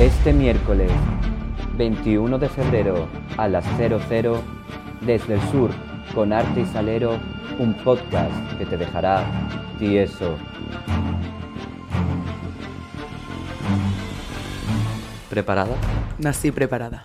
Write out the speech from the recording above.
Este miércoles 21 de febrero a las 00 desde el sur con Arte y Salero, un podcast que te dejará tieso. ¿Preparada? Nací preparada.